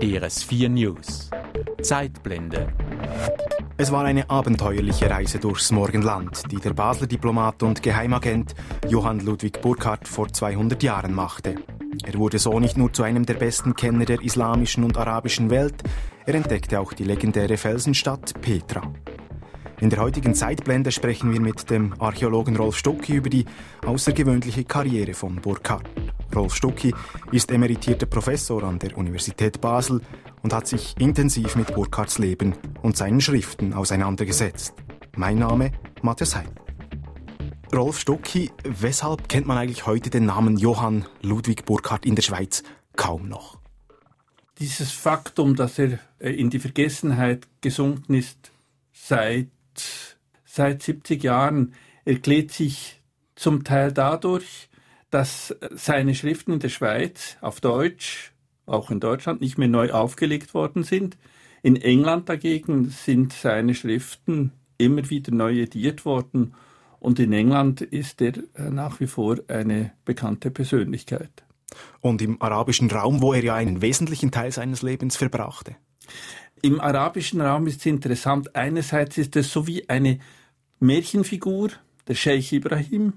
DRS4 News Zeitblende es war eine abenteuerliche Reise durchs Morgenland, die der Basler Diplomat und Geheimagent Johann Ludwig Burkhardt vor 200 Jahren machte. Er wurde so nicht nur zu einem der besten Kenner der islamischen und arabischen Welt, er entdeckte auch die legendäre Felsenstadt Petra. In der heutigen Zeitblende sprechen wir mit dem Archäologen Rolf Stucki über die außergewöhnliche Karriere von Burkhardt. Rolf Stucki ist emeritierter Professor an der Universität Basel und hat sich intensiv mit Burkhardts Leben und seinen Schriften auseinandergesetzt. Mein Name Matthias Heim. Rolf Stucki, weshalb kennt man eigentlich heute den Namen Johann Ludwig Burkhardt in der Schweiz kaum noch? Dieses Faktum, dass er äh, in die Vergessenheit gesunken ist seit, seit 70 Jahren, erklärt sich zum Teil dadurch, dass seine Schriften in der Schweiz auf Deutsch auch in Deutschland nicht mehr neu aufgelegt worden sind. In England dagegen sind seine Schriften immer wieder neu ediert worden und in England ist er äh, nach wie vor eine bekannte Persönlichkeit. Und im arabischen Raum, wo er ja einen wesentlichen Teil seines Lebens verbrachte? Im arabischen Raum ist es interessant. Einerseits ist es so wie eine Märchenfigur, der Scheich Ibrahim,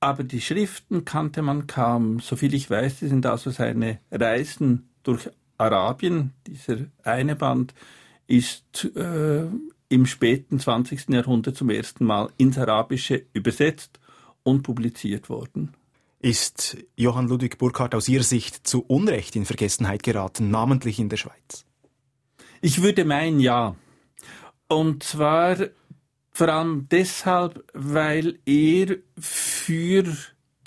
aber die Schriften kannte man kaum. Soviel ich weiß, sind also seine Reisen durch Arabien. Dieser eine Band ist äh, im späten 20. Jahrhundert zum ersten Mal ins Arabische übersetzt und publiziert worden. Ist Johann Ludwig Burkhardt aus Ihrer Sicht zu Unrecht in Vergessenheit geraten, namentlich in der Schweiz? Ich würde meinen, ja. Und zwar vor allem deshalb, weil er für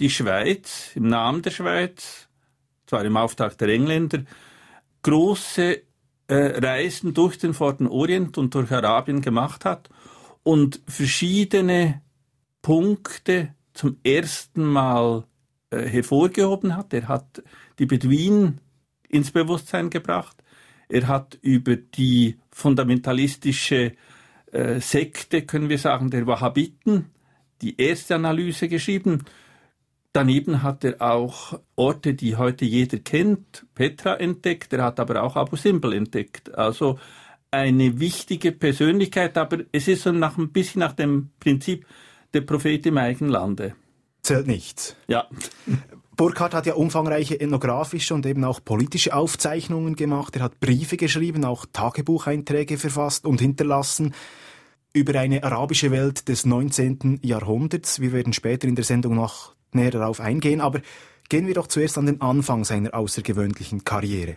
die Schweiz, im Namen der Schweiz, zwar im Auftrag der Engländer, große äh, Reisen durch den Vorderen Orient und durch Arabien gemacht hat und verschiedene Punkte zum ersten Mal äh, hervorgehoben hat. Er hat die Beduinen ins Bewusstsein gebracht. Er hat über die fundamentalistische äh, Sekte, können wir sagen, der Wahhabiten, die erste Analyse geschrieben. Daneben hat er auch Orte, die heute jeder kennt, Petra entdeckt, er hat aber auch Abu Simbel entdeckt. Also eine wichtige Persönlichkeit, aber es ist so nach, ein bisschen nach dem Prinzip der Prophet im eigenen Lande. Zählt nichts. Ja. Burkhardt hat ja umfangreiche ethnografische und eben auch politische Aufzeichnungen gemacht. Er hat Briefe geschrieben, auch Tagebucheinträge verfasst und hinterlassen über eine arabische Welt des 19. Jahrhunderts. Wir werden später in der Sendung noch näher darauf eingehen, aber gehen wir doch zuerst an den Anfang seiner außergewöhnlichen Karriere.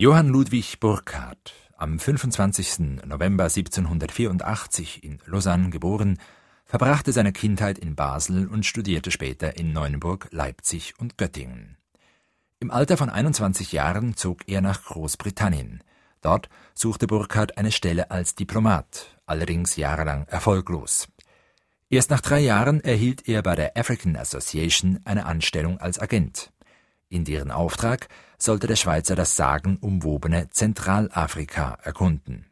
Johann Ludwig Burckhardt, am 25. November 1784 in Lausanne geboren, verbrachte seine Kindheit in Basel und studierte später in Neuenburg, Leipzig und Göttingen. Im Alter von 21 Jahren zog er nach Großbritannien. Dort suchte Burckhardt eine Stelle als Diplomat, allerdings jahrelang erfolglos. Erst nach drei Jahren erhielt er bei der African Association eine Anstellung als Agent. In deren Auftrag sollte der Schweizer das sagenumwobene Zentralafrika erkunden.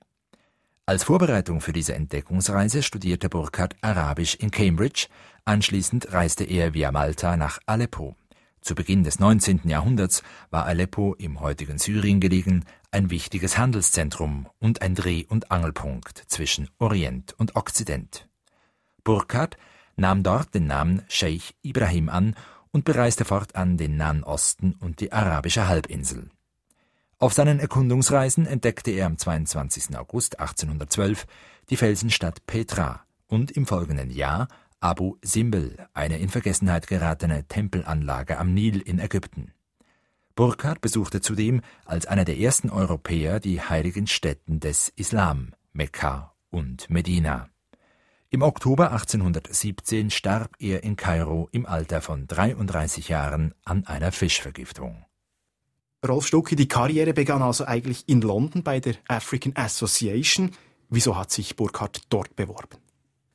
Als Vorbereitung für diese Entdeckungsreise studierte Burkhardt Arabisch in Cambridge, anschließend reiste er via Malta nach Aleppo. Zu Beginn des 19. Jahrhunderts war Aleppo im heutigen Syrien gelegen ein wichtiges Handelszentrum und ein Dreh- und Angelpunkt zwischen Orient und Okzident. Burkhardt nahm dort den Namen Scheich Ibrahim an und bereiste fortan den Nahen Osten und die arabische Halbinsel. Auf seinen Erkundungsreisen entdeckte er am 22. August 1812 die Felsenstadt Petra und im folgenden Jahr Abu Simbel, eine in Vergessenheit geratene Tempelanlage am Nil in Ägypten. Burkhardt besuchte zudem als einer der ersten Europäer die heiligen Stätten des Islam, Mekka und Medina. Im Oktober 1817 starb er in Kairo im Alter von 33 Jahren an einer Fischvergiftung. Rolf Stucki, die Karriere begann also eigentlich in London bei der African Association. Wieso hat sich Burkhardt dort beworben?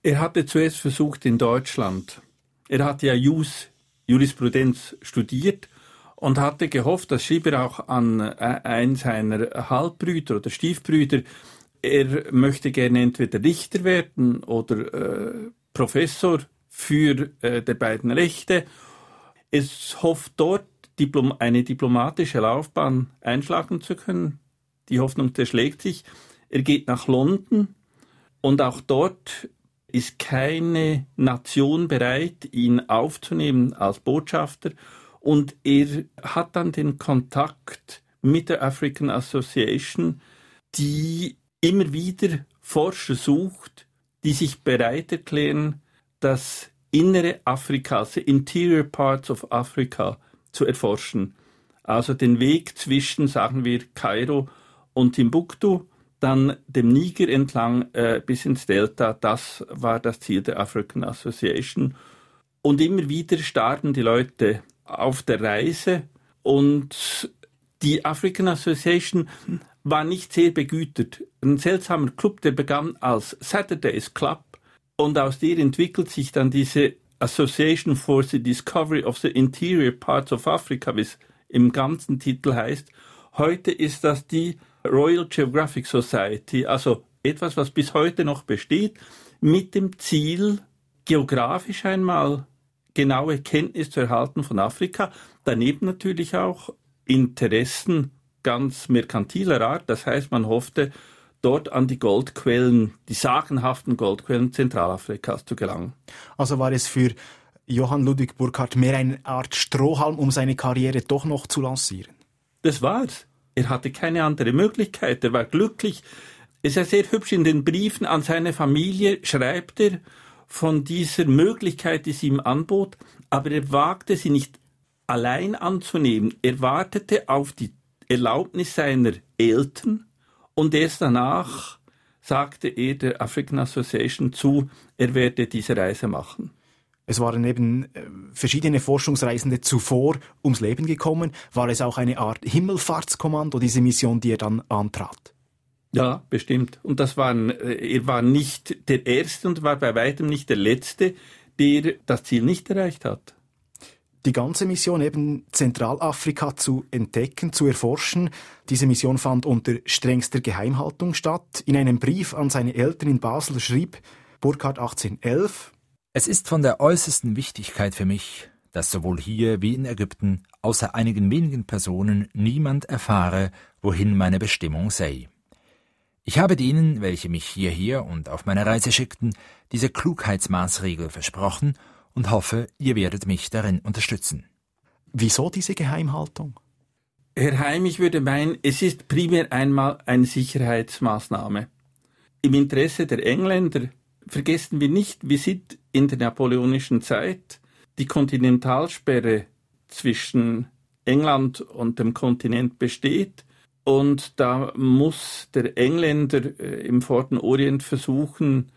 Er hatte zuerst versucht in Deutschland. Er hatte ja Jus, Jurisprudenz studiert und hatte gehofft, das schrieb er auch an äh, einen seiner Halbbrüder oder Stiefbrüder, er möchte gerne entweder Richter werden oder äh, Professor für äh, die beiden Rechte. Es hofft dort Diplom eine diplomatische Laufbahn einschlagen zu können. Die Hoffnung zerschlägt sich. Er geht nach London und auch dort ist keine Nation bereit, ihn aufzunehmen als Botschafter. Und er hat dann den Kontakt mit der African Association, die immer wieder Forscher sucht, die sich bereit erklären, das innere Afrika, the interior parts of Africa, zu erforschen. Also den Weg zwischen, sagen wir, Kairo und Timbuktu, dann dem Niger entlang äh, bis ins Delta, das war das Ziel der African Association. Und immer wieder starben die Leute auf der Reise und die African Association war nicht sehr begütert. Ein seltsamer Club, der begann als Saturdays Club und aus der entwickelt sich dann diese Association for the Discovery of the Interior Parts of Africa, wie es im ganzen Titel heißt. Heute ist das die Royal Geographic Society, also etwas, was bis heute noch besteht, mit dem Ziel, geografisch einmal genaue Kenntnis zu erhalten von Afrika, daneben natürlich auch Interessen ganz merkantiler Art. Das heißt, man hoffte, dort an die Goldquellen, die sagenhaften Goldquellen Zentralafrikas zu gelangen. Also war es für Johann Ludwig Burkhardt mehr eine Art Strohhalm, um seine Karriere doch noch zu lancieren? Das war's. Er hatte keine andere Möglichkeit. Er war glücklich. Es ist ja sehr hübsch in den Briefen an seine Familie schreibt er von dieser Möglichkeit, die sie ihm anbot, aber er wagte sie nicht allein anzunehmen. Er wartete auf die Erlaubnis seiner Eltern und erst danach sagte er der African Association zu, er werde diese Reise machen. Es waren eben äh, verschiedene Forschungsreisende zuvor ums Leben gekommen. War es auch eine Art Himmelfahrtskommando, diese Mission, die er dann antrat? Ja, bestimmt. Und das waren, äh, er war nicht der Erste und war bei weitem nicht der Letzte, der das Ziel nicht erreicht hat die ganze Mission eben Zentralafrika zu entdecken, zu erforschen. Diese Mission fand unter strengster Geheimhaltung statt. In einem Brief an seine Eltern in Basel schrieb Burkhardt 1811 Es ist von der äußersten Wichtigkeit für mich, dass sowohl hier wie in Ägypten außer einigen wenigen Personen niemand erfahre, wohin meine Bestimmung sei. Ich habe denen, welche mich hierher und auf meine Reise schickten, diese Klugheitsmaßregel versprochen und hoffe, ihr werdet mich darin unterstützen. Wieso diese Geheimhaltung? Herr Heim, ich würde meinen, es ist primär einmal eine Sicherheitsmaßnahme. Im Interesse der Engländer vergessen wir nicht, wir sind in der napoleonischen Zeit. Die Kontinentalsperre zwischen England und dem Kontinent besteht. Und da muss der Engländer äh, im Vorderen Orient versuchen,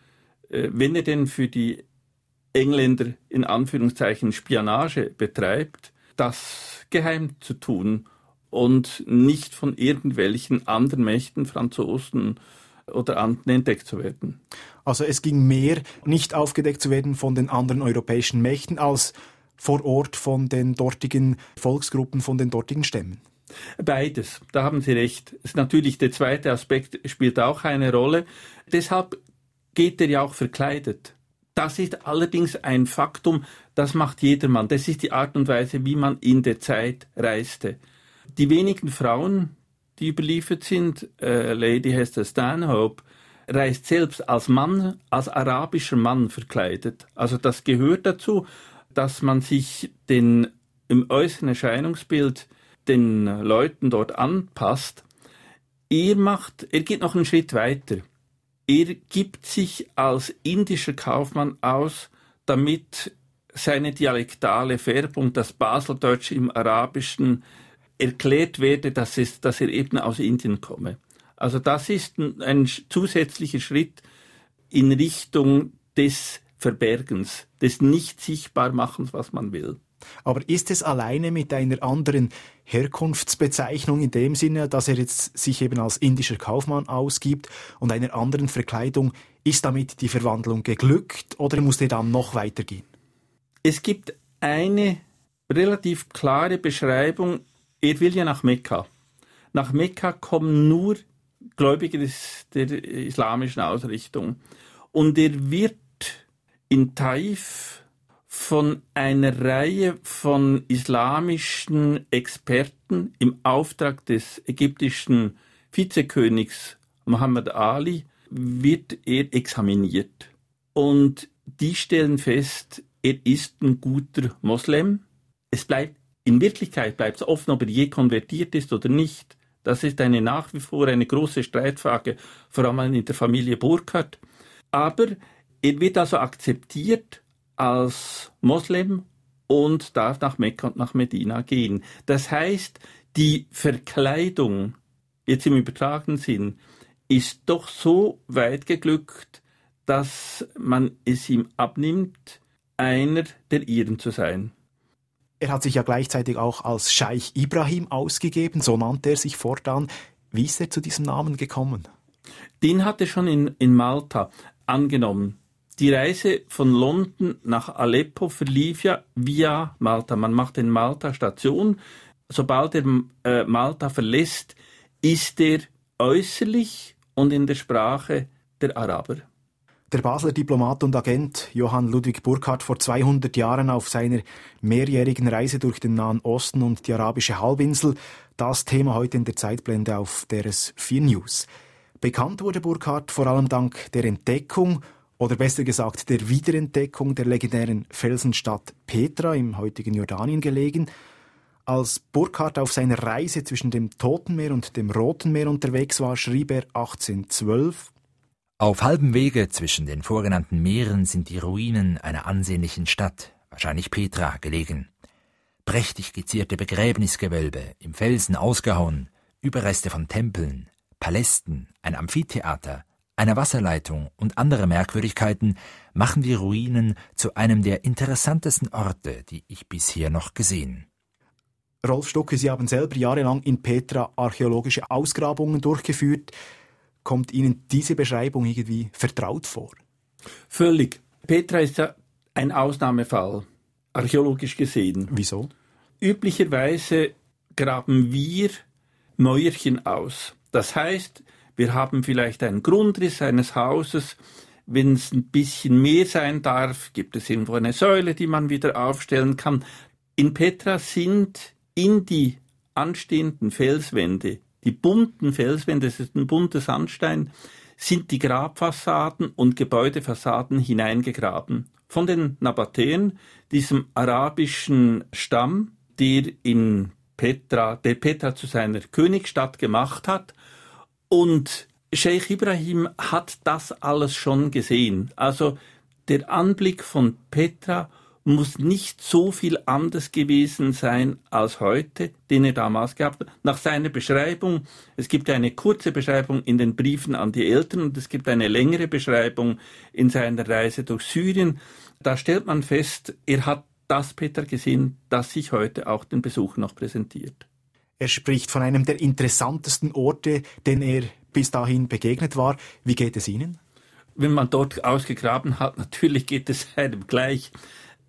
äh, wenn er denn für die Engländer in Anführungszeichen Spionage betreibt, das geheim zu tun und nicht von irgendwelchen anderen Mächten, Franzosen oder anderen entdeckt zu werden. Also es ging mehr, nicht aufgedeckt zu werden von den anderen europäischen Mächten, als vor Ort von den dortigen Volksgruppen, von den dortigen Stämmen. Beides, da haben Sie recht. Natürlich der zweite Aspekt spielt auch eine Rolle. Deshalb geht er ja auch verkleidet. Das ist allerdings ein Faktum, das macht jedermann. Das ist die Art und Weise, wie man in der Zeit reiste. Die wenigen Frauen, die überliefert sind, äh, Lady Hester Stanhope, reist selbst als Mann, als arabischer Mann verkleidet. Also das gehört dazu, dass man sich den im äußeren Erscheinungsbild den Leuten dort anpasst. Er macht, er geht noch einen Schritt weiter. Er gibt sich als indischer Kaufmann aus, damit seine dialektale Färbung, das Baseldeutsch im Arabischen, erklärt werde, dass, es, dass er eben aus Indien komme. Also das ist ein, ein zusätzlicher Schritt in Richtung des Verbergens, des Nicht-Sichtbar-Machens, was man will. Aber ist es alleine mit einer anderen Herkunftsbezeichnung in dem Sinne, dass er jetzt sich eben als indischer Kaufmann ausgibt und einer anderen Verkleidung, ist damit die Verwandlung geglückt oder muss er dann noch weitergehen? Es gibt eine relativ klare Beschreibung, er will ja nach Mekka. Nach Mekka kommen nur Gläubige des, der islamischen Ausrichtung. Und er wird in Taif von einer Reihe von islamischen Experten im Auftrag des ägyptischen Vizekönigs Muhammad Ali wird er examiniert. Und die stellen fest, er ist ein guter Moslem. Es bleibt, in Wirklichkeit bleibt es offen, ob er je konvertiert ist oder nicht. Das ist eine nach wie vor eine große Streitfrage, vor allem in der Familie Burkhardt. Aber er wird also akzeptiert als Moslem und darf nach Mekka und nach Medina gehen. Das heißt, die Verkleidung, jetzt im übertragenen Sinn, ist doch so weit geglückt, dass man es ihm abnimmt, einer der Iren zu sein. Er hat sich ja gleichzeitig auch als Scheich Ibrahim ausgegeben, so nannte er sich fortan. Wie ist er zu diesem Namen gekommen? Den hat er schon in, in Malta angenommen. Die Reise von London nach Aleppo verlief ja via Malta. Man macht in Malta Station. Sobald er äh, Malta verlässt, ist er äußerlich und in der Sprache der Araber. Der Basler Diplomat und Agent Johann Ludwig Burkhardt vor 200 Jahren auf seiner mehrjährigen Reise durch den Nahen Osten und die arabische Halbinsel, das Thema heute in der Zeitblende auf deres 4 News. Bekannt wurde Burkhardt vor allem dank der Entdeckung oder besser gesagt der Wiederentdeckung der legendären Felsenstadt Petra im heutigen Jordanien gelegen. Als Burkhardt auf seiner Reise zwischen dem Toten Meer und dem Roten Meer unterwegs war, schrieb er 1812 auf halbem Wege zwischen den vorgenannten Meeren sind die Ruinen einer ansehnlichen Stadt, wahrscheinlich Petra, gelegen. Prächtig gezierte Begräbnisgewölbe, im Felsen ausgehauen, Überreste von Tempeln, Palästen, ein Amphitheater, einer Wasserleitung und andere Merkwürdigkeiten machen die Ruinen zu einem der interessantesten Orte, die ich bisher noch gesehen. Rolf Stucke, Sie haben selber jahrelang in Petra archäologische Ausgrabungen durchgeführt. Kommt Ihnen diese Beschreibung irgendwie vertraut vor? Völlig. Petra ist ja ein Ausnahmefall, archäologisch gesehen. Wieso? Üblicherweise graben wir Mäuerchen aus. Das heißt, wir haben vielleicht einen Grundriss eines Hauses. Wenn es ein bisschen mehr sein darf, gibt es irgendwo eine Säule, die man wieder aufstellen kann. In Petra sind in die anstehenden Felswände die bunten Felswände, das ist ein bunter Sandstein, sind die Grabfassaden und Gebäudefassaden hineingegraben. Von den Nabatäen, diesem arabischen Stamm, der in Petra, der Petra zu seiner Königsstadt gemacht hat. Und Sheikh Ibrahim hat das alles schon gesehen. Also der Anblick von Petra muss nicht so viel anders gewesen sein als heute, den er damals gehabt hat. Nach seiner Beschreibung, es gibt eine kurze Beschreibung in den Briefen an die Eltern und es gibt eine längere Beschreibung in seiner Reise durch Syrien. Da stellt man fest, er hat das Peter gesehen, das sich heute auch den Besuch noch präsentiert. Er spricht von einem der interessantesten Orte, den er bis dahin begegnet war. Wie geht es Ihnen? Wenn man dort ausgegraben hat, natürlich geht es einem gleich.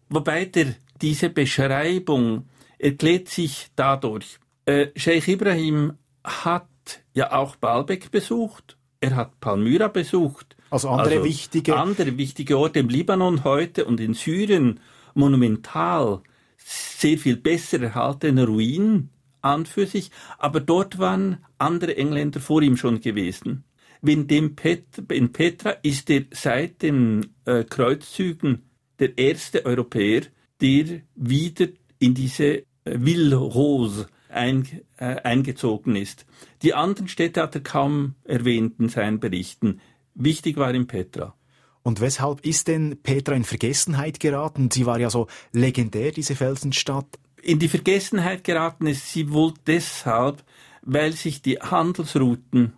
Wobei der, diese Beschreibung erklärt sich dadurch. Äh, Sheikh Ibrahim hat ja auch Baalbek besucht, er hat Palmyra besucht. Also andere also wichtige. Andere wichtige Orte im Libanon heute und in Syrien monumental sehr viel besser erhaltene Ruinen an für sich, aber dort waren andere Engländer vor ihm schon gewesen. In, dem Pet, in Petra ist er seit den äh, Kreuzzügen der erste Europäer, der wieder in diese äh, Ville Rose ein, äh, eingezogen ist. Die anderen Städte hat er kaum erwähnt in seinen Berichten. Wichtig war ihm Petra. Und weshalb ist denn Petra in Vergessenheit geraten? Sie war ja so legendär, diese Felsenstadt. In die Vergessenheit geraten ist sie wohl deshalb, weil sich die Handelsrouten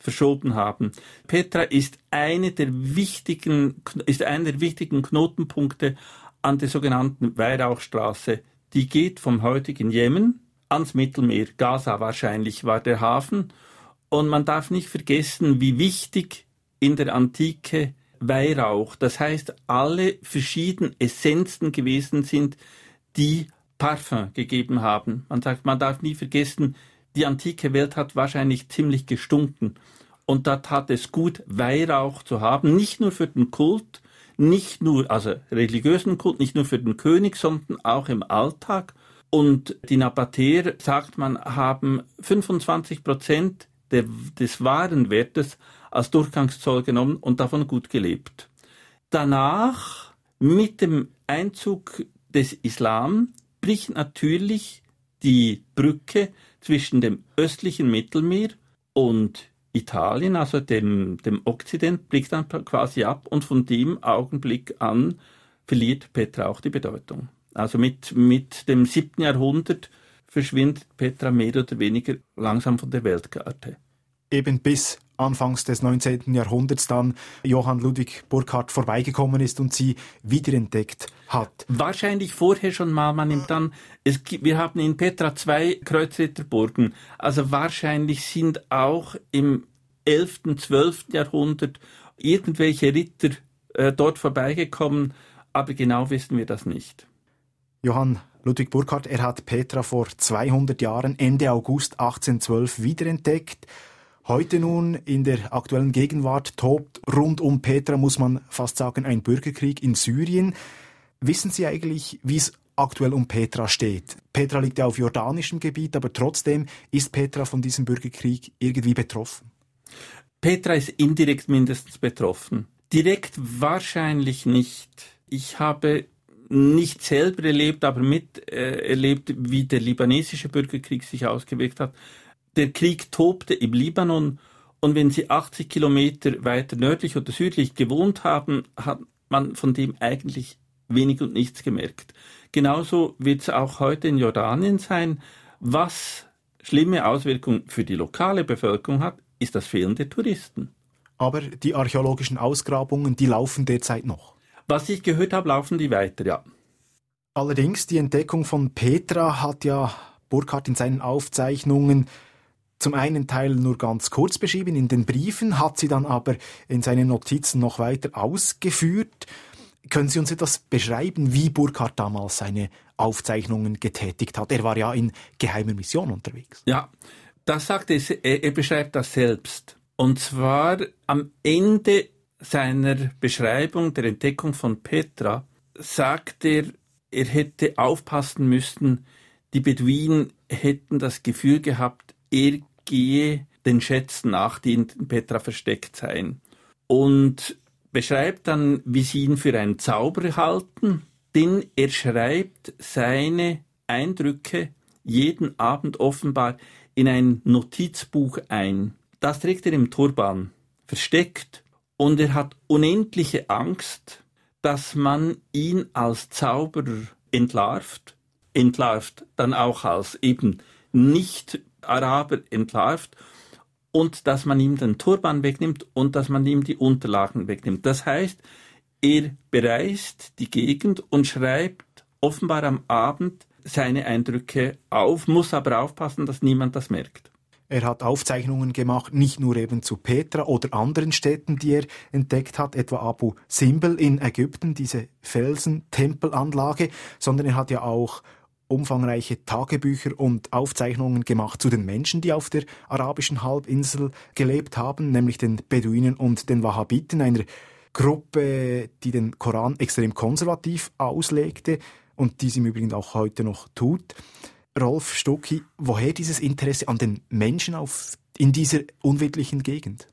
verschoben haben. Petra ist eine der wichtigen, ist einer der wichtigen Knotenpunkte an der sogenannten Weihrauchstraße. Die geht vom heutigen Jemen ans Mittelmeer. Gaza wahrscheinlich war der Hafen. Und man darf nicht vergessen, wie wichtig in der Antike Weihrauch, das heißt alle verschiedenen Essenzen gewesen sind, die Parfum gegeben haben. Man sagt, man darf nie vergessen, die antike Welt hat wahrscheinlich ziemlich gestunken. Und dort hat es gut, Weihrauch zu haben, nicht nur für den Kult, nicht nur, also religiösen Kult, nicht nur für den König, sondern auch im Alltag. Und die Nabatäer, sagt man, haben 25 Prozent des Warenwertes als Durchgangszoll genommen und davon gut gelebt. Danach, mit dem Einzug des Islam, bricht natürlich die Brücke zwischen dem östlichen Mittelmeer und Italien, also dem, dem Okzident, bricht dann quasi ab und von dem Augenblick an verliert Petra auch die Bedeutung. Also mit, mit dem siebten Jahrhundert verschwindet Petra mehr oder weniger langsam von der Weltkarte. Eben bis Anfangs des 19. Jahrhunderts dann Johann Ludwig Burckhardt vorbeigekommen ist und sie wiederentdeckt hat. Wahrscheinlich vorher schon mal, man nimmt an, es gibt, wir haben in Petra zwei Kreuzritterburgen, also wahrscheinlich sind auch im 11., 12. Jahrhundert irgendwelche Ritter äh, dort vorbeigekommen, aber genau wissen wir das nicht. Johann Ludwig Burckhardt, er hat Petra vor 200 Jahren, Ende August 1812, wiederentdeckt. Heute nun in der aktuellen Gegenwart tobt rund um Petra, muss man fast sagen, ein Bürgerkrieg in Syrien. Wissen Sie eigentlich, wie es aktuell um Petra steht? Petra liegt ja auf jordanischem Gebiet, aber trotzdem ist Petra von diesem Bürgerkrieg irgendwie betroffen. Petra ist indirekt mindestens betroffen. Direkt wahrscheinlich nicht. Ich habe nicht selber erlebt, aber miterlebt, äh, wie der libanesische Bürgerkrieg sich ausgewirkt hat der Krieg tobte im Libanon und wenn sie 80 Kilometer weiter nördlich oder südlich gewohnt haben, hat man von dem eigentlich wenig und nichts gemerkt. Genauso wird es auch heute in Jordanien sein. Was schlimme Auswirkungen für die lokale Bevölkerung hat, ist das Fehlen der Touristen. Aber die archäologischen Ausgrabungen, die laufen derzeit noch. Was ich gehört habe, laufen die weiter, ja. Allerdings, die Entdeckung von Petra hat ja Burkhardt in seinen Aufzeichnungen zum einen Teil nur ganz kurz beschrieben in den Briefen, hat sie dann aber in seinen Notizen noch weiter ausgeführt. Können Sie uns etwas beschreiben, wie Burkhardt damals seine Aufzeichnungen getätigt hat? Er war ja in geheimer Mission unterwegs. Ja, das sagt er, er beschreibt das selbst. Und zwar am Ende seiner Beschreibung der Entdeckung von Petra sagt er, er hätte aufpassen müssen, die Beduinen hätten das Gefühl gehabt, er gehe den Schätzen nach, die in Petra versteckt seien. Und beschreibt dann, wie sie ihn für einen Zauberer halten, denn er schreibt seine Eindrücke jeden Abend offenbar in ein Notizbuch ein. Das trägt er im Turban, versteckt, und er hat unendliche Angst, dass man ihn als Zauberer entlarvt, entlarvt dann auch als eben nicht Araber entlarvt und dass man ihm den Turban wegnimmt und dass man ihm die Unterlagen wegnimmt. Das heißt, er bereist die Gegend und schreibt offenbar am Abend seine Eindrücke auf, muss aber aufpassen, dass niemand das merkt. Er hat Aufzeichnungen gemacht, nicht nur eben zu Petra oder anderen Städten, die er entdeckt hat, etwa Abu Simbel in Ägypten, diese Felsentempelanlage, sondern er hat ja auch umfangreiche Tagebücher und Aufzeichnungen gemacht zu den Menschen, die auf der arabischen Halbinsel gelebt haben, nämlich den Beduinen und den Wahhabiten, einer Gruppe, die den Koran extrem konservativ auslegte und dies im Übrigen auch heute noch tut. Rolf Stucki, woher dieses Interesse an den Menschen auf, in dieser unwirtlichen Gegend?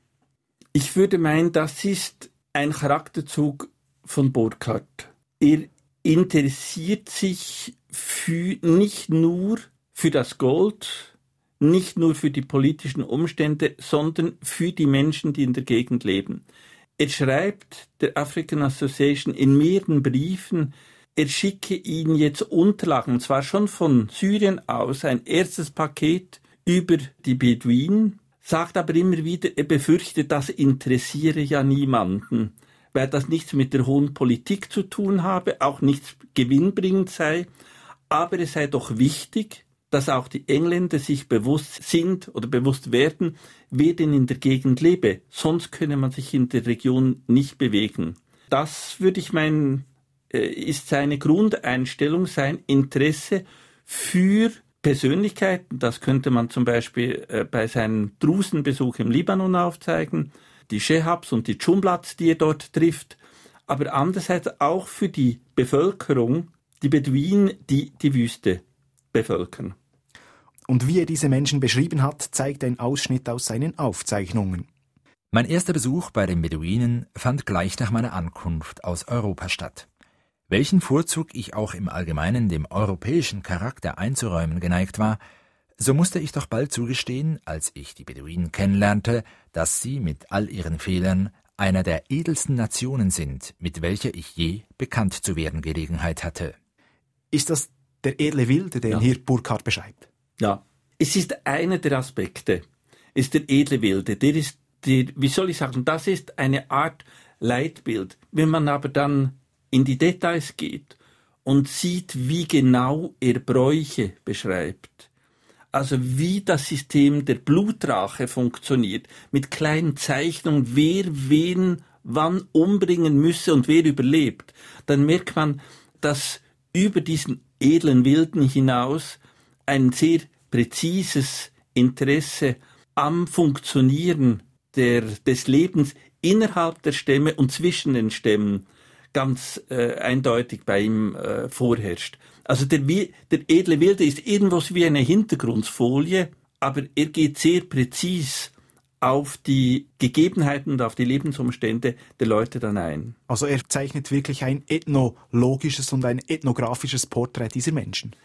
Ich würde meinen, das ist ein Charakterzug von Burkhardt. Er interessiert sich für, nicht nur für das Gold, nicht nur für die politischen Umstände, sondern für die Menschen, die in der Gegend leben. Er schreibt der African Association in mehreren Briefen, er schicke ihnen jetzt Unterlagen, und zwar schon von Syrien aus, ein erstes Paket über die Beduinen, sagt aber immer wieder, er befürchtet, das interessiere ja niemanden, weil das nichts mit der hohen Politik zu tun habe, auch nichts gewinnbringend sei, aber es sei doch wichtig, dass auch die Engländer sich bewusst sind oder bewusst werden, wer denn in der Gegend lebe. Sonst könne man sich in der Region nicht bewegen. Das würde ich meinen, äh, ist seine Grundeinstellung, sein Interesse für Persönlichkeiten. Das könnte man zum Beispiel äh, bei seinem Drusenbesuch im Libanon aufzeigen. Die Shehabs und die Dschumblats, die er dort trifft, aber andererseits auch für die Bevölkerung, die Beduinen, die die Wüste bevölkern. Und wie er diese Menschen beschrieben hat, zeigt ein Ausschnitt aus seinen Aufzeichnungen. Mein erster Besuch bei den Beduinen fand gleich nach meiner Ankunft aus Europa statt. Welchen Vorzug ich auch im Allgemeinen dem europäischen Charakter einzuräumen geneigt war, so musste ich doch bald zugestehen, als ich die Beduinen kennenlernte, dass sie mit all ihren Fehlern einer der edelsten Nationen sind, mit welcher ich je bekannt zu werden Gelegenheit hatte. Ist das der edle Wilde, den ja. hier Burkhardt beschreibt? Ja, es ist einer der Aspekte, ist der edle Wilde, der ist, der, wie soll ich sagen, das ist eine Art Leitbild. Wenn man aber dann in die Details geht und sieht, wie genau er Bräuche beschreibt, also wie das System der Blutrache funktioniert, mit kleinen Zeichnungen, wer wen wann umbringen müsse und wer überlebt, dann merkt man, dass über diesen edlen Wilden hinaus ein sehr präzises Interesse am Funktionieren der, des Lebens innerhalb der Stämme und zwischen den Stämmen ganz äh, eindeutig bei ihm äh, vorherrscht. Also der, der edle Wilde ist irgendwas wie eine Hintergrundfolie, aber er geht sehr präzis auf die Gegebenheiten und auf die Lebensumstände der Leute dann ein. Also er zeichnet wirklich ein ethnologisches und ein ethnografisches Porträt dieser Menschen.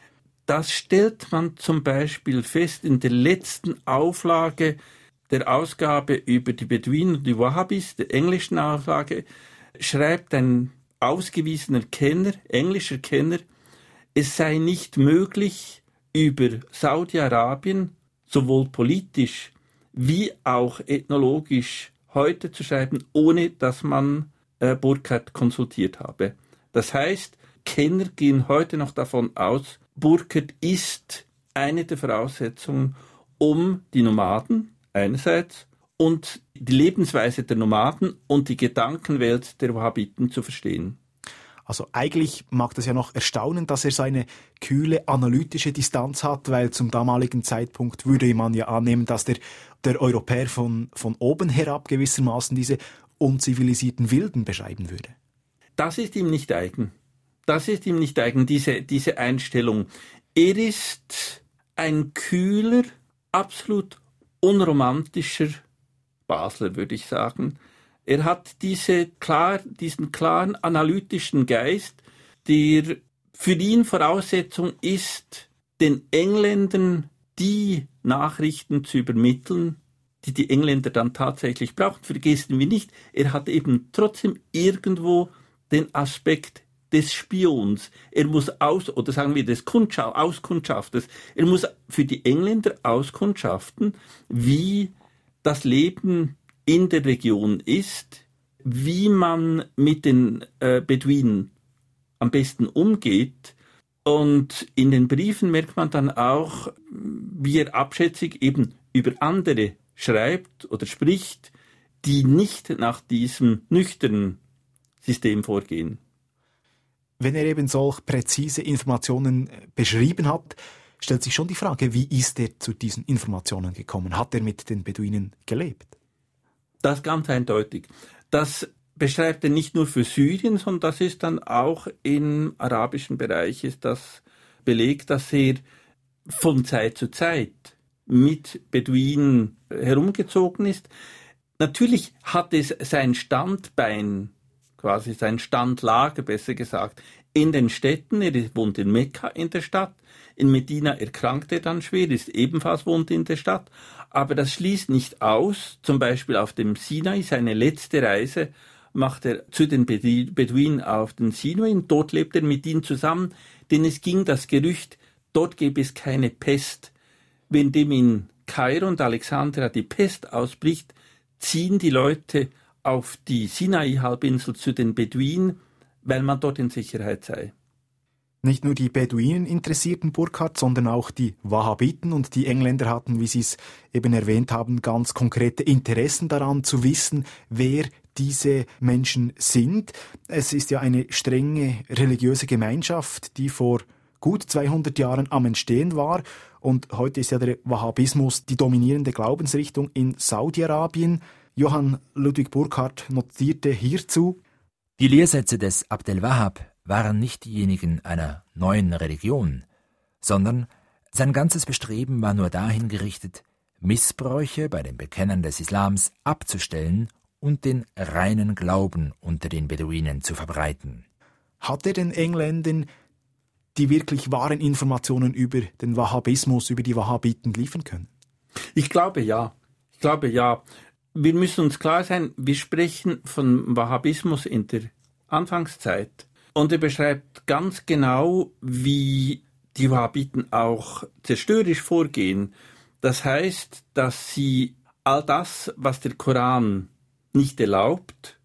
Das stellt man zum Beispiel fest in der letzten Auflage der Ausgabe über die Beduinen und die Wahhabis, der englischen Auflage, schreibt ein ausgewiesener Kenner, englischer Kenner, es sei nicht möglich, über Saudi-Arabien sowohl politisch wie auch ethnologisch heute zu schreiben, ohne dass man äh, Burkhardt konsultiert habe. Das heißt, Kenner gehen heute noch davon aus, Burkhardt ist eine der Voraussetzungen, um die Nomaden einerseits und die Lebensweise der Nomaden und die Gedankenwelt der Wahhabiten zu verstehen. Also eigentlich mag das ja noch erstaunen, dass er seine kühle analytische Distanz hat, weil zum damaligen Zeitpunkt würde man ja annehmen, dass der, der Europäer von, von oben herab gewissermaßen diese unzivilisierten Wilden beschreiben würde. Das ist ihm nicht eigen. Das ist ihm nicht eigen, diese, diese Einstellung. Er ist ein kühler, absolut unromantischer Basler, würde ich sagen. Er hat diese klar, diesen klaren analytischen Geist, der für ihn Voraussetzung ist, den Engländern die Nachrichten zu übermitteln, die die Engländer dann tatsächlich brauchen. Vergessen wir nicht, er hat eben trotzdem irgendwo den Aspekt des Spions. Er muss aus, oder sagen wir des Kundschaft, Auskundschafters, er muss für die Engländer auskundschaften, wie das Leben in der Region ist, wie man mit den äh, Beduinen am besten umgeht. Und in den Briefen merkt man dann auch, wie er abschätzig eben über andere schreibt oder spricht, die nicht nach diesem nüchternen System vorgehen. Wenn er eben solch präzise Informationen äh, beschrieben hat, stellt sich schon die Frage, wie ist er zu diesen Informationen gekommen? Hat er mit den Beduinen gelebt? Das ganz eindeutig. Das beschreibt er nicht nur für Syrien, sondern das ist dann auch im arabischen Bereich ist das belegt, dass er von Zeit zu Zeit mit Beduinen herumgezogen ist. Natürlich hat es sein Standbein, quasi sein Standlager besser gesagt, in den Städten. Er wohnt in Mekka in der Stadt. In Medina erkrankt er dann schwer, ist ebenfalls wohnt in der Stadt. Aber das schließt nicht aus, zum Beispiel auf dem Sinai, seine letzte Reise macht er zu den Beduinen auf den Sinai. Dort lebt er mit ihnen zusammen, denn es ging das Gerücht, dort gäbe es keine Pest. Wenn dem in Kairo und Alexandria die Pest ausbricht, ziehen die Leute auf die Sinai-Halbinsel zu den Beduinen, weil man dort in Sicherheit sei. Nicht nur die Beduinen interessierten Burkhardt, sondern auch die Wahhabiten und die Engländer hatten, wie Sie es eben erwähnt haben, ganz konkrete Interessen daran zu wissen, wer diese Menschen sind. Es ist ja eine strenge religiöse Gemeinschaft, die vor gut 200 Jahren am Entstehen war und heute ist ja der Wahhabismus die dominierende Glaubensrichtung in Saudi-Arabien. Johann Ludwig Burkhardt notierte hierzu, Die Lehrsätze des Abdel Wahhab waren nicht diejenigen einer neuen Religion, sondern sein ganzes Bestreben war nur dahin gerichtet, Missbräuche bei den Bekennern des Islams abzustellen und den reinen Glauben unter den Beduinen zu verbreiten. Hat er den Engländern die wirklich wahren Informationen über den Wahhabismus, über die Wahhabiten liefern können? Ich glaube ja. Ich glaube ja. Wir müssen uns klar sein, wir sprechen von Wahhabismus in der Anfangszeit. Und er beschreibt ganz genau, wie die Wahhabiten auch zerstörerisch vorgehen. Das heißt, dass sie all das, was der Koran nicht erlaubt,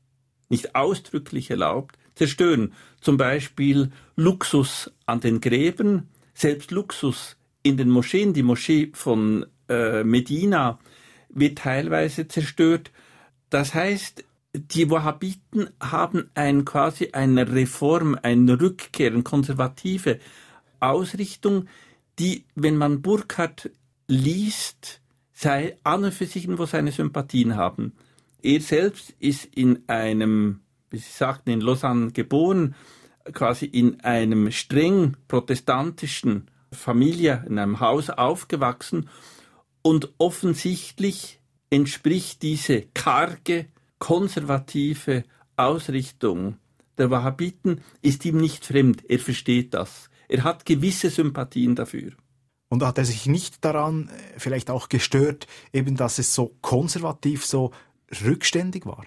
nicht ausdrücklich erlaubt, zerstören. Zum Beispiel Luxus an den Gräben, selbst Luxus in den Moscheen. Die Moschee von äh, Medina wird teilweise zerstört. Das heißt, die Wahhabiten haben ein, quasi eine Reform, eine Rückkehr, eine konservative Ausrichtung, die, wenn man Burkhardt liest, sei an und für sich wo seine Sympathien haben. Er selbst ist in einem, wie Sie sagten, in Lausanne geboren, quasi in einem streng protestantischen Familie, in einem Haus aufgewachsen und offensichtlich entspricht diese karge, konservative Ausrichtung der Wahhabiten ist ihm nicht fremd. Er versteht das. Er hat gewisse Sympathien dafür. Und hat er sich nicht daran äh, vielleicht auch gestört, eben dass es so konservativ, so rückständig war?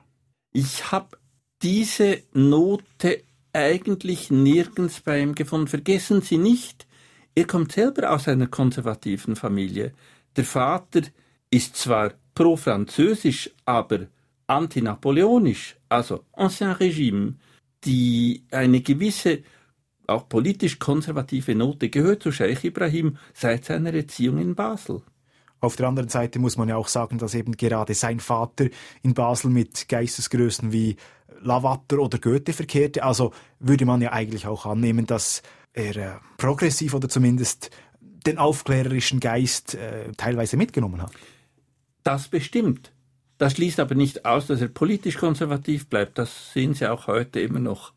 Ich habe diese Note eigentlich nirgends bei ihm gefunden. Vergessen Sie nicht, er kommt selber aus einer konservativen Familie. Der Vater ist zwar pro-französisch, aber antinapoleonisch, also Ancien Regime, die eine gewisse, auch politisch konservative Note gehört zu Scheich Ibrahim seit seiner Erziehung in Basel. Auf der anderen Seite muss man ja auch sagen, dass eben gerade sein Vater in Basel mit Geistesgrößen wie Lavater oder Goethe verkehrte. Also würde man ja eigentlich auch annehmen, dass er äh, progressiv oder zumindest den aufklärerischen Geist äh, teilweise mitgenommen hat. Das bestimmt. Das schließt aber nicht aus, dass er politisch konservativ bleibt. Das sehen Sie auch heute immer noch.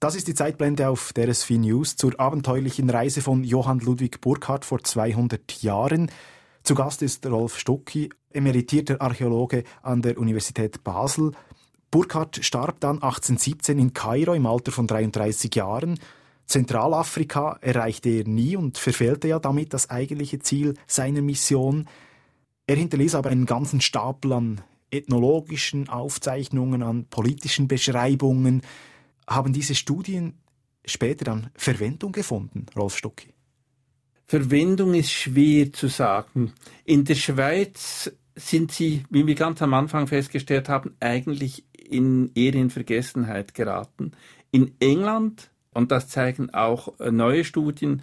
Das ist die Zeitblende auf der SW News zur abenteuerlichen Reise von Johann Ludwig Burckhardt vor 200 Jahren. Zu Gast ist Rolf Stucki, emeritierter Archäologe an der Universität Basel. Burckhardt starb dann 1817 in Kairo im Alter von 33 Jahren. Zentralafrika erreichte er nie und verfehlte ja damit das eigentliche Ziel seiner Mission. Er hinterließ aber einen ganzen Stapel an ethnologischen Aufzeichnungen, an politischen Beschreibungen. Haben diese Studien später dann Verwendung gefunden, Rolf Stucki? Verwendung ist schwer zu sagen. In der Schweiz sind sie, wie wir ganz am Anfang festgestellt haben, eigentlich in eher in Vergessenheit geraten. In England, und das zeigen auch äh, neue Studien,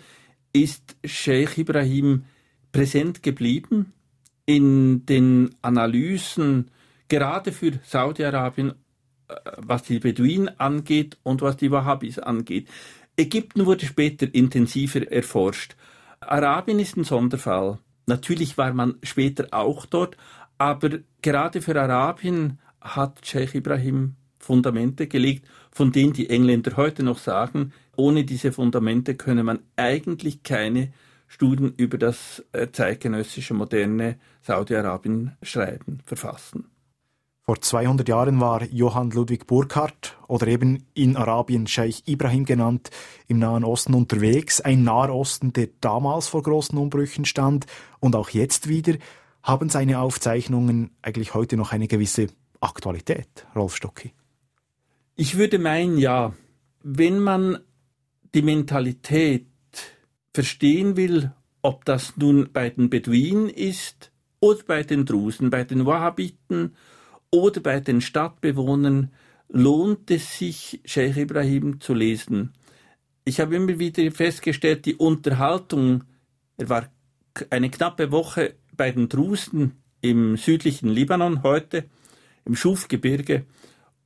ist Sheikh Ibrahim präsent geblieben in den Analysen, gerade für Saudi-Arabien, äh, was die Beduinen angeht und was die Wahhabis angeht. Ägypten wurde später intensiver erforscht. Arabien ist ein Sonderfall. Natürlich war man später auch dort, aber gerade für Arabien hat Sheikh Ibrahim Fundamente gelegt, von denen die Engländer heute noch sagen, ohne diese Fundamente könne man eigentlich keine Studien über das äh, zeitgenössische moderne Saudi-Arabien schreiben, verfassen. Vor 200 Jahren war Johann Ludwig Burkhardt oder eben in Arabien Scheich Ibrahim genannt, im Nahen Osten unterwegs. Ein Naher Osten, der damals vor großen Umbrüchen stand und auch jetzt wieder. Haben seine Aufzeichnungen eigentlich heute noch eine gewisse Aktualität, Rolf Stocki? Ich würde meinen, ja. Wenn man die Mentalität verstehen will, ob das nun bei den Beduinen ist oder bei den Drusen, bei den Wahhabiten oder bei den Stadtbewohnern, lohnt es sich, Sheikh Ibrahim zu lesen. Ich habe immer wieder festgestellt, die Unterhaltung, er war eine knappe Woche bei den Drusen im südlichen Libanon heute, im Schufgebirge,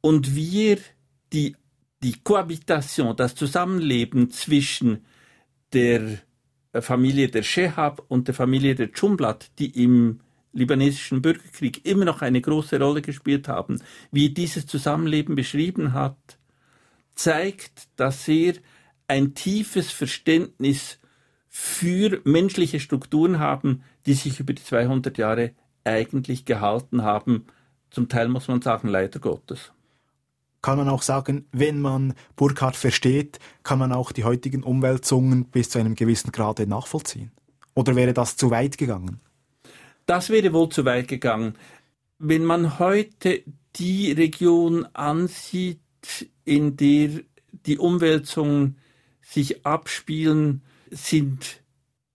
und wir die, die Kohabitation, das Zusammenleben zwischen der Familie der Shehab und der Familie der Dschumblat, die im libanesischen Bürgerkrieg immer noch eine große Rolle gespielt haben, wie dieses Zusammenleben beschrieben hat, zeigt, dass er ein tiefes Verständnis für menschliche Strukturen haben, die sich über die 200 Jahre eigentlich gehalten haben. Zum Teil muss man sagen, leider Gottes. Kann man auch sagen, wenn man Burkhardt versteht, kann man auch die heutigen Umwälzungen bis zu einem gewissen Grade nachvollziehen? Oder wäre das zu weit gegangen? Das wäre wohl zu weit gegangen. Wenn man heute die Region ansieht, in der die Umwälzungen sich abspielen, sind,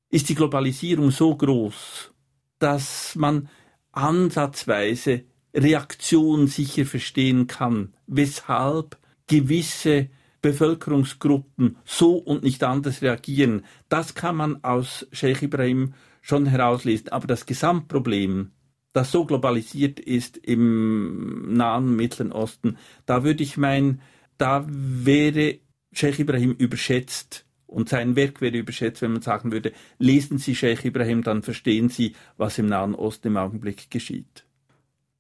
ist die Globalisierung so groß, dass man ansatzweise Reaktion sicher verstehen kann, weshalb gewisse Bevölkerungsgruppen so und nicht anders reagieren. Das kann man aus Sheikh Ibrahim schon herauslesen. Aber das Gesamtproblem, das so globalisiert ist im nahen Mittleren Osten, da würde ich meinen, da wäre Sheikh Ibrahim überschätzt und sein Werk wäre überschätzt, wenn man sagen würde, lesen Sie Sheikh Ibrahim, dann verstehen Sie, was im Nahen Osten im Augenblick geschieht.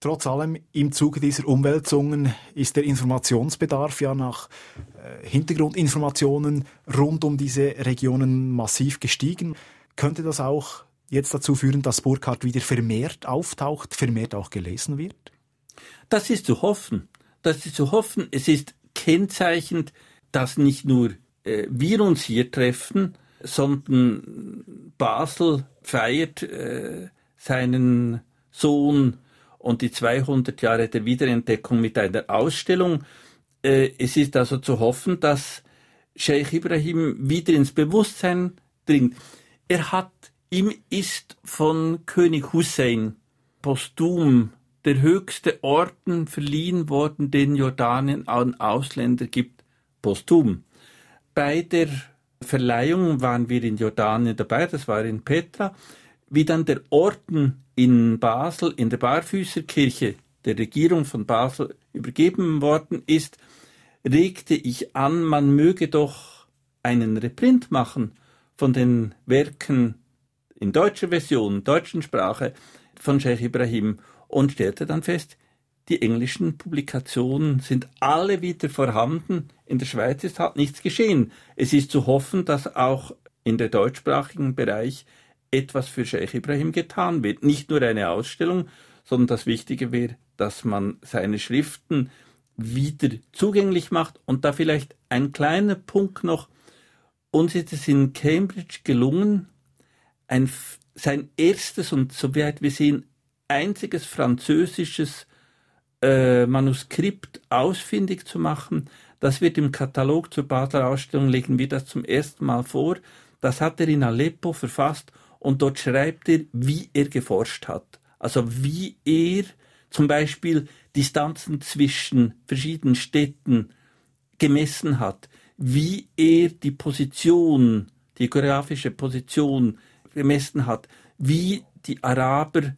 Trotz allem, im Zuge dieser Umwälzungen ist der Informationsbedarf ja nach äh, Hintergrundinformationen rund um diese Regionen massiv gestiegen. Könnte das auch jetzt dazu führen, dass Burkhardt wieder vermehrt auftaucht, vermehrt auch gelesen wird? Das ist zu hoffen. Das ist zu hoffen. Es ist kennzeichnend, dass nicht nur äh, wir uns hier treffen, sondern Basel feiert äh, seinen Sohn und die 200 Jahre der Wiederentdeckung mit einer Ausstellung. Äh, es ist also zu hoffen, dass Sheikh Ibrahim wieder ins Bewusstsein dringt. Er hat, ihm ist von König Hussein posthum der höchste Orden verliehen worden, den Jordanien an Ausländer gibt, posthum. Bei der Verleihung waren wir in Jordanien dabei, das war in Petra, wie dann der Orden in Basel in der Barfüßerkirche der Regierung von Basel übergeben worden ist, regte ich an, man möge doch einen Reprint machen von den Werken in deutscher Version, deutschen Sprache von Sheikh Ibrahim und stellte dann fest, die englischen Publikationen sind alle wieder vorhanden. In der Schweiz ist halt nichts geschehen. Es ist zu hoffen, dass auch in der deutschsprachigen Bereich etwas für Sheikh Ibrahim getan wird. Nicht nur eine Ausstellung, sondern das Wichtige wäre, dass man seine Schriften wieder zugänglich macht. Und da vielleicht ein kleiner Punkt noch. Uns ist es in Cambridge gelungen, ein, sein erstes und soweit wir sehen, einziges französisches äh, Manuskript ausfindig zu machen. Das wird im Katalog zur Basler Ausstellung, legen wir das zum ersten Mal vor. Das hat er in Aleppo verfasst und dort schreibt er, wie er geforscht hat. Also wie er zum Beispiel Distanzen zwischen verschiedenen Städten gemessen hat, wie er die Position, die geografische Position gemessen hat, wie die Araber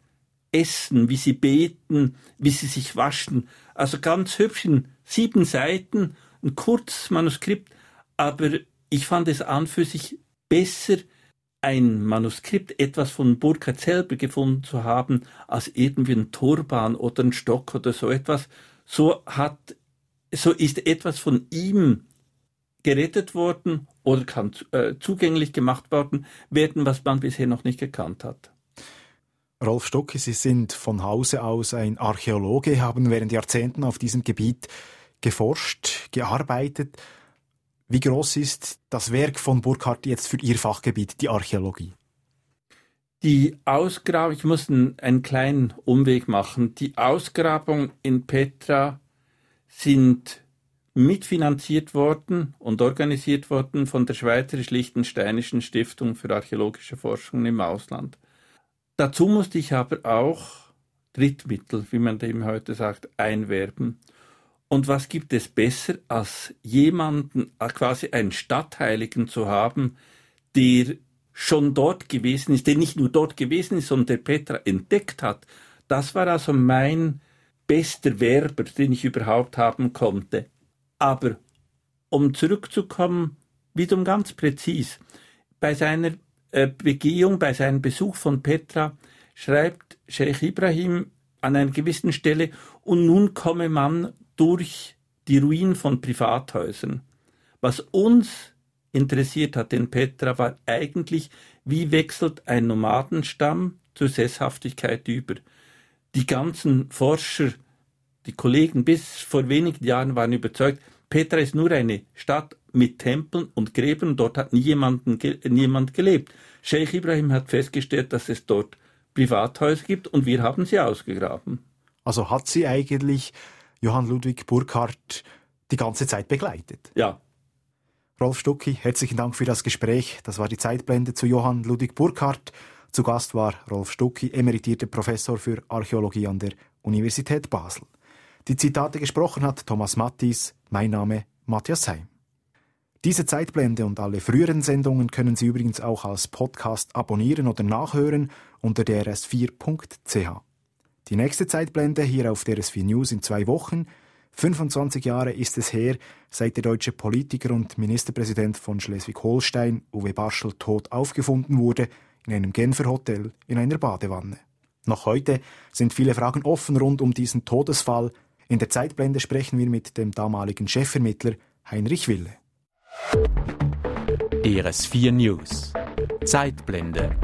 essen, wie sie beten, wie sie sich waschen. Also ganz hübsch in sieben Seiten, ein kurzes Manuskript, aber ich fand es an für sich besser, ein Manuskript, etwas von Burkhardt selber gefunden zu haben, als irgendwie ein Turban oder ein Stock oder so etwas. So hat, so ist etwas von ihm gerettet worden oder kann äh, zugänglich gemacht worden werden, was man bisher noch nicht gekannt hat. Rolf Stocke, Sie sind von Hause aus ein Archäologe, haben während Jahrzehnten auf diesem Gebiet geforscht, gearbeitet. Wie groß ist das Werk von Burkhardt jetzt für Ihr Fachgebiet, die Archäologie? Die Ausgrabung, ich muss einen, einen kleinen Umweg machen. Die Ausgrabungen in Petra sind mitfinanziert worden und organisiert worden von der Schweizerisch-Liechtensteinischen Stiftung für archäologische Forschung im Ausland. Dazu musste ich aber auch Drittmittel, wie man dem heute sagt, einwerben. Und was gibt es besser, als jemanden, äh, quasi einen Stadtheiligen zu haben, der schon dort gewesen ist, der nicht nur dort gewesen ist, sondern der Petra entdeckt hat. Das war also mein bester Werber, den ich überhaupt haben konnte. Aber um zurückzukommen, wiederum ganz präzis, bei seiner äh, Begehung, bei seinem Besuch von Petra, schreibt Sheikh Ibrahim an einer gewissen Stelle, und nun komme man durch die Ruinen von Privathäusern. Was uns interessiert hat in Petra war eigentlich, wie wechselt ein Nomadenstamm zur Sesshaftigkeit über. Die ganzen Forscher, die Kollegen bis vor wenigen Jahren waren überzeugt, Petra ist nur eine Stadt mit Tempeln und Gräbern, dort hat niemanden, niemand gelebt. Sheikh Ibrahim hat festgestellt, dass es dort Privathäuser gibt und wir haben sie ausgegraben. Also hat sie eigentlich Johann Ludwig Burkhardt die ganze Zeit begleitet? Ja. Rolf Stucki, herzlichen Dank für das Gespräch. Das war die Zeitblende zu Johann Ludwig Burkhardt. Zu Gast war Rolf Stucki, emeritierter Professor für Archäologie an der Universität Basel. Die Zitate gesprochen hat Thomas Mattis, mein Name Matthias Heim. Diese Zeitblende und alle früheren Sendungen können Sie übrigens auch als Podcast abonnieren oder nachhören unter drs4.ch. Die nächste Zeitblende hier auf DRS4 News in zwei Wochen. 25 Jahre ist es her, seit der deutsche Politiker und Ministerpräsident von Schleswig-Holstein, Uwe Barschel, tot aufgefunden wurde, in einem Genfer Hotel in einer Badewanne. Noch heute sind viele Fragen offen rund um diesen Todesfall. In der Zeitblende sprechen wir mit dem damaligen Chefvermittler Heinrich Wille. DRS4 News Zeitblende